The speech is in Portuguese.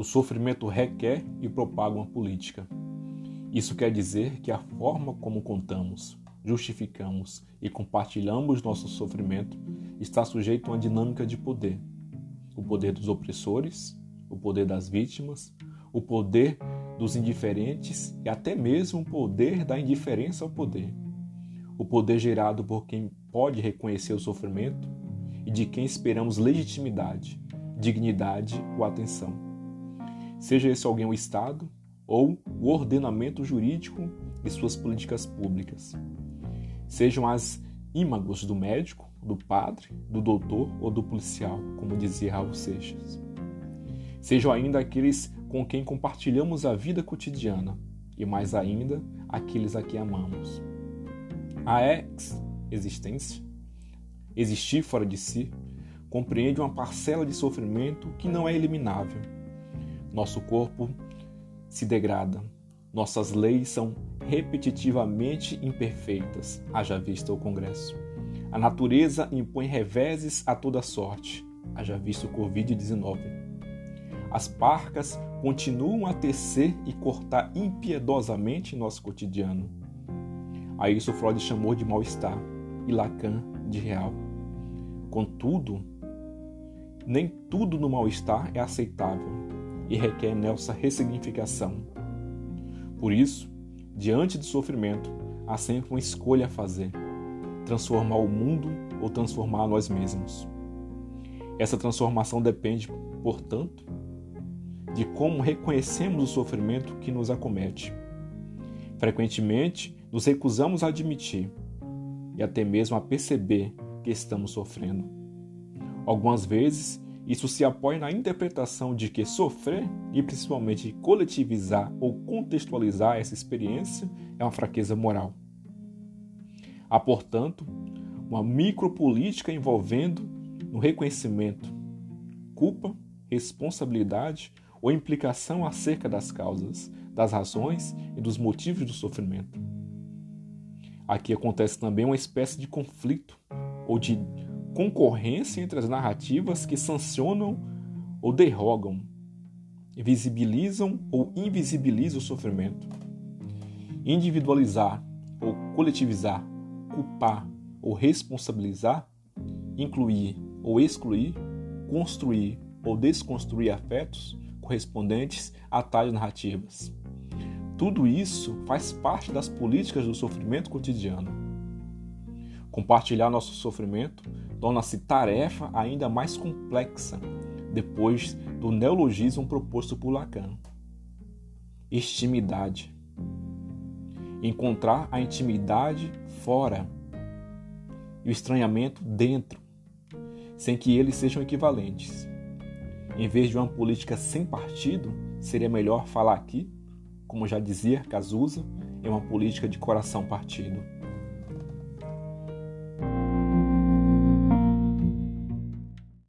O sofrimento requer e propaga uma política. Isso quer dizer que a forma como contamos, justificamos e compartilhamos nosso sofrimento está sujeito a uma dinâmica de poder. O poder dos opressores, o poder das vítimas, o poder dos indiferentes e até mesmo o poder da indiferença ao poder. O poder gerado por quem pode reconhecer o sofrimento e de quem esperamos legitimidade, dignidade ou atenção. Seja esse alguém o Estado ou o ordenamento jurídico e suas políticas públicas. Sejam as ímagos do médico, do padre, do doutor ou do policial, como dizia Raul Seixas. Sejam ainda aqueles com quem compartilhamos a vida cotidiana e, mais ainda, aqueles a quem amamos. A ex-existência, existir fora de si, compreende uma parcela de sofrimento que não é eliminável. Nosso corpo se degrada, nossas leis são repetitivamente imperfeitas, haja vista o Congresso. A natureza impõe reveses a toda sorte, haja visto o Covid-19. As parcas continuam a tecer e cortar impiedosamente nosso cotidiano. A isso Freud chamou de mal-estar e Lacan de real. Contudo, nem tudo no mal-estar é aceitável e requer nessa ressignificação. Por isso, diante do sofrimento, há sempre uma escolha a fazer: transformar o mundo ou transformar nós mesmos. Essa transformação depende, portanto, de como reconhecemos o sofrimento que nos acomete. Frequentemente, nos recusamos a admitir e até mesmo a perceber que estamos sofrendo. Algumas vezes, isso se apoia na interpretação de que sofrer e principalmente coletivizar ou contextualizar essa experiência é uma fraqueza moral. Há, portanto, uma micropolítica envolvendo no reconhecimento, culpa, responsabilidade ou implicação acerca das causas, das razões e dos motivos do sofrimento. Aqui acontece também uma espécie de conflito ou de concorrência entre as narrativas que sancionam ou derrogam, visibilizam ou invisibilizam o sofrimento. Individualizar ou coletivizar, culpar ou responsabilizar, incluir ou excluir, construir ou desconstruir afetos correspondentes a tais narrativas. Tudo isso faz parte das políticas do sofrimento cotidiano. Compartilhar nosso sofrimento torna-se tarefa ainda mais complexa depois do neologismo proposto por Lacan. Intimidade. Encontrar a intimidade fora e o estranhamento dentro, sem que eles sejam equivalentes. Em vez de uma política sem partido, seria melhor falar aqui, como já dizia Cazuza, em uma política de coração partido.